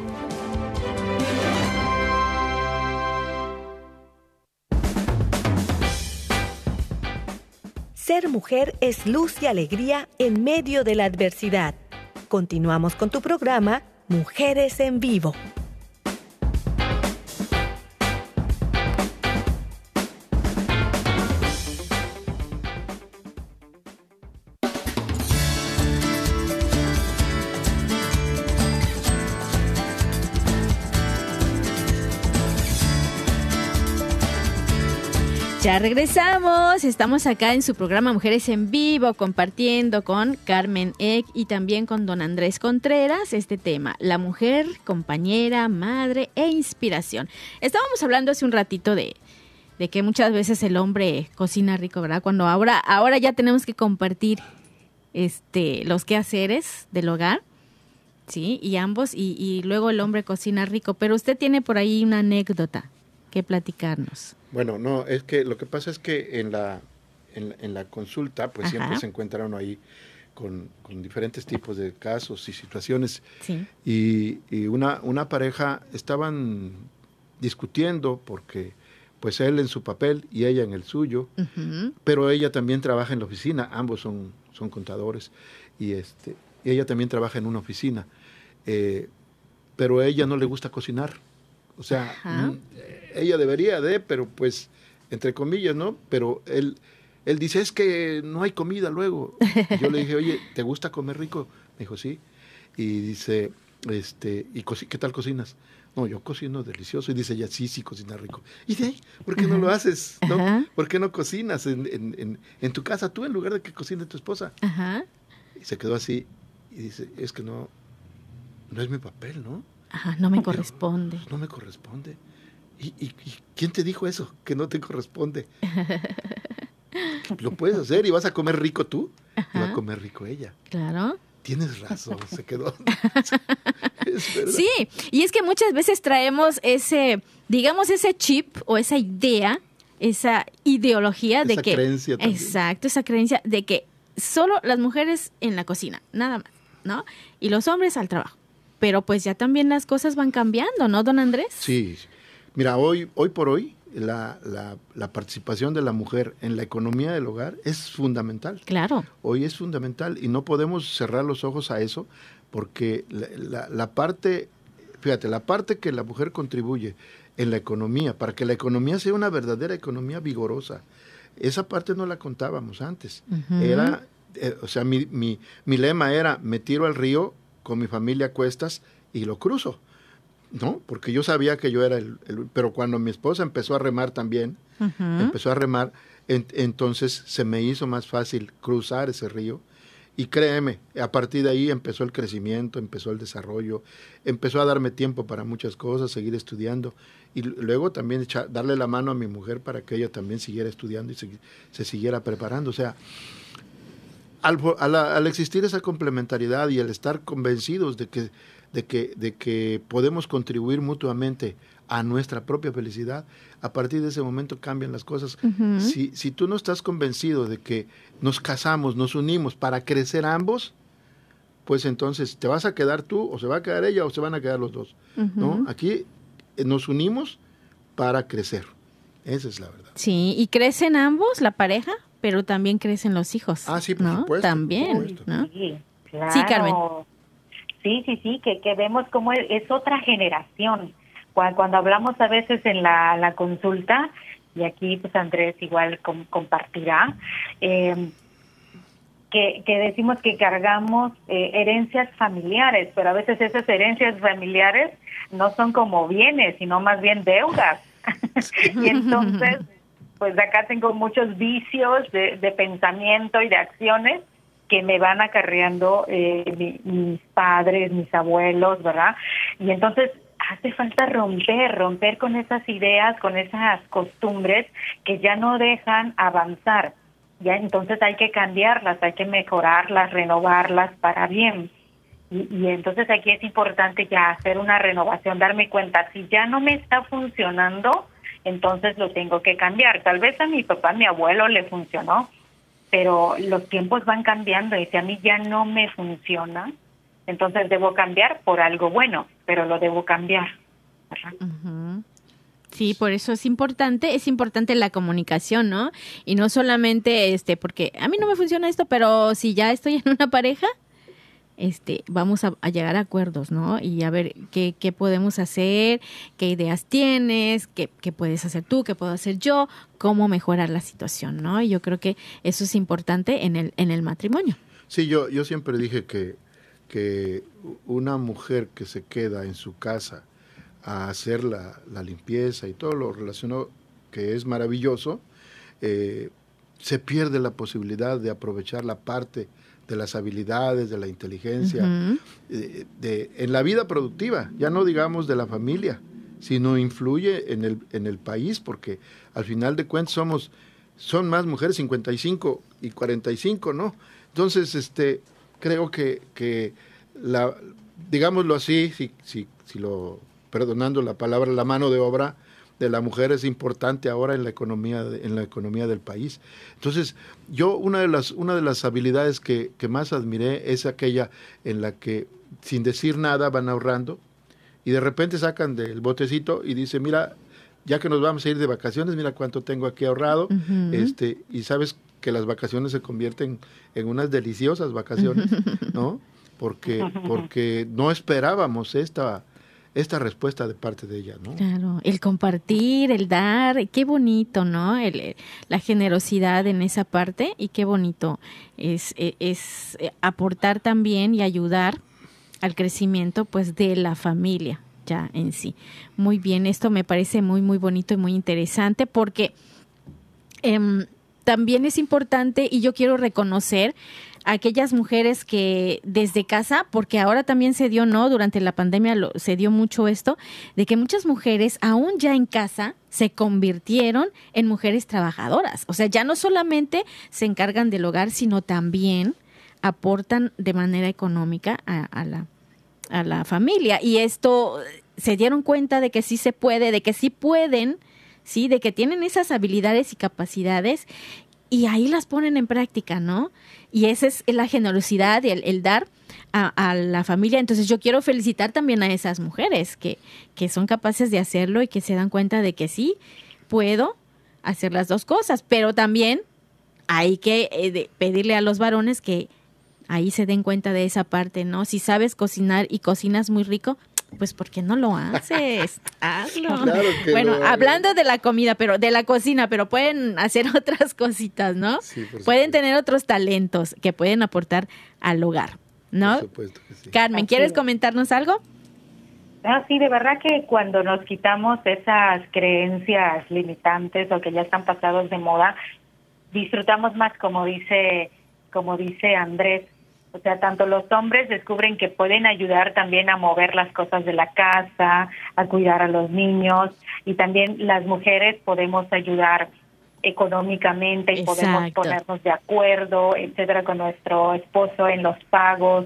Ser mujer es luz y alegría en medio de la adversidad. Continuamos con tu programa Mujeres en Vivo. Regresamos, estamos acá en su programa Mujeres en Vivo compartiendo con Carmen Eck y también con don Andrés Contreras este tema, la mujer, compañera, madre e inspiración. Estábamos hablando hace un ratito de, de que muchas veces el hombre cocina rico, ¿verdad? Cuando ahora, ahora ya tenemos que compartir este, los quehaceres del hogar, ¿sí? Y ambos, y, y luego el hombre cocina rico, pero usted tiene por ahí una anécdota que platicarnos. Bueno, no, es que lo que pasa es que en la, en, la consulta, pues siempre se encuentra uno ahí con, diferentes tipos de casos y situaciones. Y, y, una, una pareja estaban discutiendo porque pues él en su papel y ella en el suyo, pero ella también trabaja en la oficina, ambos son, son contadores, y, este, y ella también trabaja en una oficina, eh, pero a ella no le gusta cocinar. O sea, ella debería de, pero pues, entre comillas, ¿no? Pero él, él dice, es que no hay comida luego. Yo le dije, oye, ¿te gusta comer rico? Me dijo, sí. Y dice, este, ¿y qué tal cocinas? No, yo cocino delicioso. Y dice ella, sí, sí, cocina rico. ¿Y de ahí? ¿Por qué no lo haces? ¿no? ¿Por qué no cocinas en, en, en, tu casa tú en lugar de que cocine tu esposa? Y se quedó así y dice, es que no, no es mi papel, ¿no? Ajá, no me corresponde. no me corresponde. ¿Y, quién te dijo eso? Que no te corresponde. Lo puedes hacer y vas a comer rico tú y va a comer rico ella. Claro. Tienes razón, se quedó. sí, y es que muchas veces traemos ese, digamos, ese chip o esa idea, esa ideología de que... Creencia también. Exacto, esa creencia de que solo las mujeres en la cocina, nada más, ¿no? Y los hombres al trabajo. Pero pues ya también las cosas van cambiando, ¿no, don Andrés? Sí, Mira, hoy, hoy por hoy la, la, participación de la mujer en la economía del hogar es fundamental. Claro. Hoy es fundamental y no podemos cerrar los ojos a eso porque la, la, parte, fíjate, la parte que la mujer contribuye en la economía, para que la economía sea una verdadera economía vigorosa, esa parte no la contábamos antes. Era, eh, o sea, mi, mi, mi lema era, me tiro al río con mi familia a cuestas y lo cruzo. ¿no? Porque yo sabía que yo era el, pero cuando mi esposa empezó a remar también, empezó a remar, entonces se me hizo más fácil cruzar ese río. Y créeme, a partir de ahí empezó el crecimiento, empezó el desarrollo, empezó a darme tiempo para muchas cosas, seguir estudiando y luego también darle la mano a mi mujer para que ella también siguiera estudiando y se, siguiera preparando. O sea, al, al, existir esa complementariedad y al estar convencidos de que de que, de que podemos contribuir mutuamente a nuestra propia felicidad, a partir de ese momento cambian las cosas. si, si tú no estás convencido de que nos casamos, nos unimos para crecer ambos, pues entonces te vas a quedar tú, o se va a quedar ella, o se van a quedar los dos. ¿no? Aquí eh, nos unimos para crecer. Esa es la verdad. Sí, y crecen ambos, la pareja, pero también crecen los hijos. Ah, sí, por supuesto. También. Sí, claro. sí, Carmen. Sí, sí, sí, que, que vemos como es, otra generación. Cuando, hablamos a veces en la, la consulta, y aquí pues Andrés igual compartirá, eh, que, que, decimos que cargamos eh, herencias familiares, pero a veces esas herencias familiares no son como bienes, sino más bien deudas. y entonces, pues acá tengo muchos vicios de, de pensamiento y de acciones que me van acarreando eh, mis padres, mis abuelos, ¿verdad? Y entonces hace falta romper, romper con esas ideas, con esas costumbres que ya no dejan avanzar. Ya entonces hay que cambiarlas, hay que mejorarlas, renovarlas para bien. Y, entonces aquí es importante ya hacer una renovación, darme cuenta, si ya no me está funcionando, entonces lo tengo que cambiar. Tal vez a mi papá, a mi abuelo le funcionó, pero los tiempos van cambiando y si a mí ya no me funciona, entonces debo cambiar por algo bueno, pero lo debo cambiar. Sí, por eso es importante, es importante la comunicación, ¿no? Y no solamente este, porque a mí no me funciona esto, pero si ya estoy en una pareja, este, vamos a, llegar a acuerdos, ¿no? Y a ver qué, podemos hacer, qué ideas tienes, qué, qué, puedes hacer tú, qué puedo hacer yo, cómo mejorar la situación, ¿no? Y yo creo que eso es importante en el, en el matrimonio. Sí, yo, yo siempre dije que, que una mujer que se queda en su casa a hacer la, la limpieza y todo lo relacionado, que es maravilloso, eh, se pierde la posibilidad de aprovechar la parte de las habilidades, de la inteligencia, eh, de, en la vida productiva, ya no digamos de la familia, sino influye en el, en el país, porque al final de cuentas somos, son más mujeres 55 y 45, ¿no? Entonces, este, creo que, que la, digámoslo así, si, si, si lo, perdonando la palabra, la mano de obra, de la mujer es importante ahora en la economía en la economía del país. Entonces, yo una de las una de las habilidades que, que más admiré es aquella en la que sin decir nada van ahorrando y de repente sacan del botecito y dice, "Mira, ya que nos vamos a ir de vacaciones, mira cuánto tengo aquí ahorrado." Este, y sabes que las vacaciones se convierten en unas deliciosas vacaciones, ¿no? Porque porque no esperábamos esta esta respuesta de parte de ella, ¿no? Claro, el compartir, el dar, qué bonito, ¿no? El, la generosidad en esa parte y qué bonito es, e, es, eh, aportar también y ayudar al crecimiento pues de la familia ya en sí. Muy bien, esto me parece muy, muy bonito y muy interesante porque em, también es importante y yo quiero reconocer aquellas mujeres que desde casa, porque ahora también se dio, ¿no? Durante la pandemia se dio mucho esto, de que muchas mujeres, aún ya en casa, se convirtieron en mujeres trabajadoras. O sea, ya no solamente se encargan del hogar, sino también aportan de manera económica a, la, a la familia. Y esto se dieron cuenta de que sí se puede, de que sí pueden, sí, de que tienen esas habilidades y capacidades y ahí las ponen en práctica, ¿no? Y esa es la generosidad y el, dar a, la familia. Entonces yo quiero felicitar también a esas mujeres que, que son capaces de hacerlo y que se dan cuenta de que sí, puedo hacer las dos cosas, pero también hay que eh, pedirle a los varones que ahí se den cuenta de esa parte, ¿no? Si sabes cocinar y cocinas muy rico, pues ¿por qué no lo haces? Hazlo. bueno, hablando de la comida, pero de la cocina, pero pueden hacer otras cositas, ¿no? pueden tener otros talentos que pueden aportar al hogar, ¿no? Por supuesto que sí. Carmen, ¿quieres comentarnos algo? Ah, sí, de verdad que cuando nos quitamos esas creencias limitantes o que ya están pasados de moda, disfrutamos más, como dice, como dice Andrés, o sea, tanto los hombres descubren que pueden ayudar también a mover las cosas de la casa, a cuidar a los niños y también las mujeres podemos ayudar económicamente y podemos ponernos de acuerdo, etcétera, con nuestro esposo en los pagos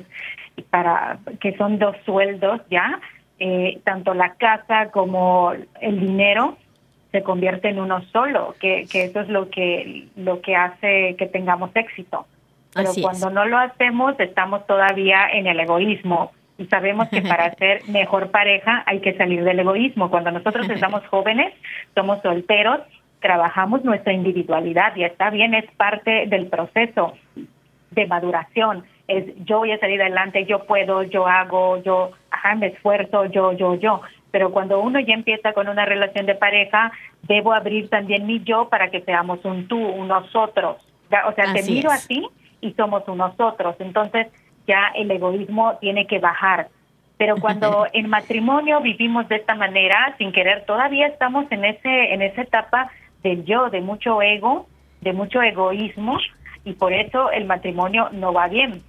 para que son dos sueldos ya, eh, tanto la casa como el dinero se convierte en uno solo, que, que eso es lo que lo que hace que tengamos éxito. Pero cuando no lo hacemos, estamos todavía en el egoísmo. Y sabemos que para ser mejor pareja hay que salir del egoísmo. Cuando nosotros estamos jóvenes, somos solteros, trabajamos nuestra individualidad y está bien, es parte del proceso de maduración. Es yo voy a salir adelante, yo puedo, yo hago, yo, ajá, me esfuerzo, yo, yo, yo. Pero cuando uno ya empieza con una relación de pareja, debo abrir también mi yo para que seamos un tú, un nosotros. O sea, te miro así y somos unos otros. Entonces ya el egoísmo tiene que bajar. Pero cuando en matrimonio vivimos de esta manera, sin querer, todavía estamos en ese en esa etapa del yo, de mucho ego, de mucho egoísmo y por eso el matrimonio no va bien,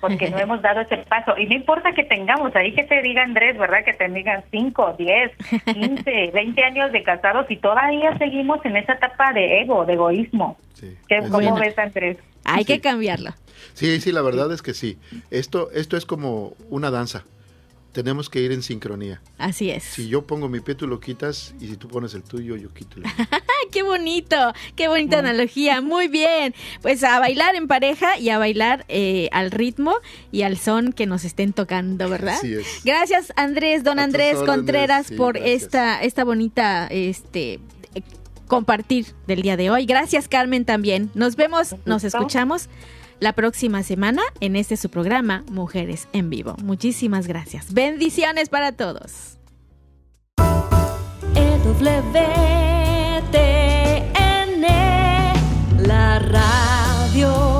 porque no hemos dado ese paso. Y no importa que tengamos, ahí que te diga Andrés, ¿verdad? Que te digan 5, 10, 15, 20 años de casados y todavía seguimos en esa etapa de ego, de egoísmo. ¿Cómo ves, Andrés? Hay que cambiarlo. Sí, sí, la verdad es que sí. Esto, esto es como una danza. Tenemos que ir en sincronía. Así es. Si yo pongo mi pie, tú lo quitas, y si tú pones el tuyo, yo quito el mío. ¡Qué bonito! ¡Qué bonita analogía! Muy bien. Pues a bailar en pareja y a bailar eh, al ritmo y al son que nos estén tocando, ¿verdad? Así es. Gracias, Andrés, don A Andrés Contreras, sí, por gracias. esta, esta bonita este compartir del día de hoy. Gracias Carmen también. Nos vemos, nos escuchamos la próxima semana en este su programa Mujeres en Vivo. Muchísimas gracias. Bendiciones para todos. la radio.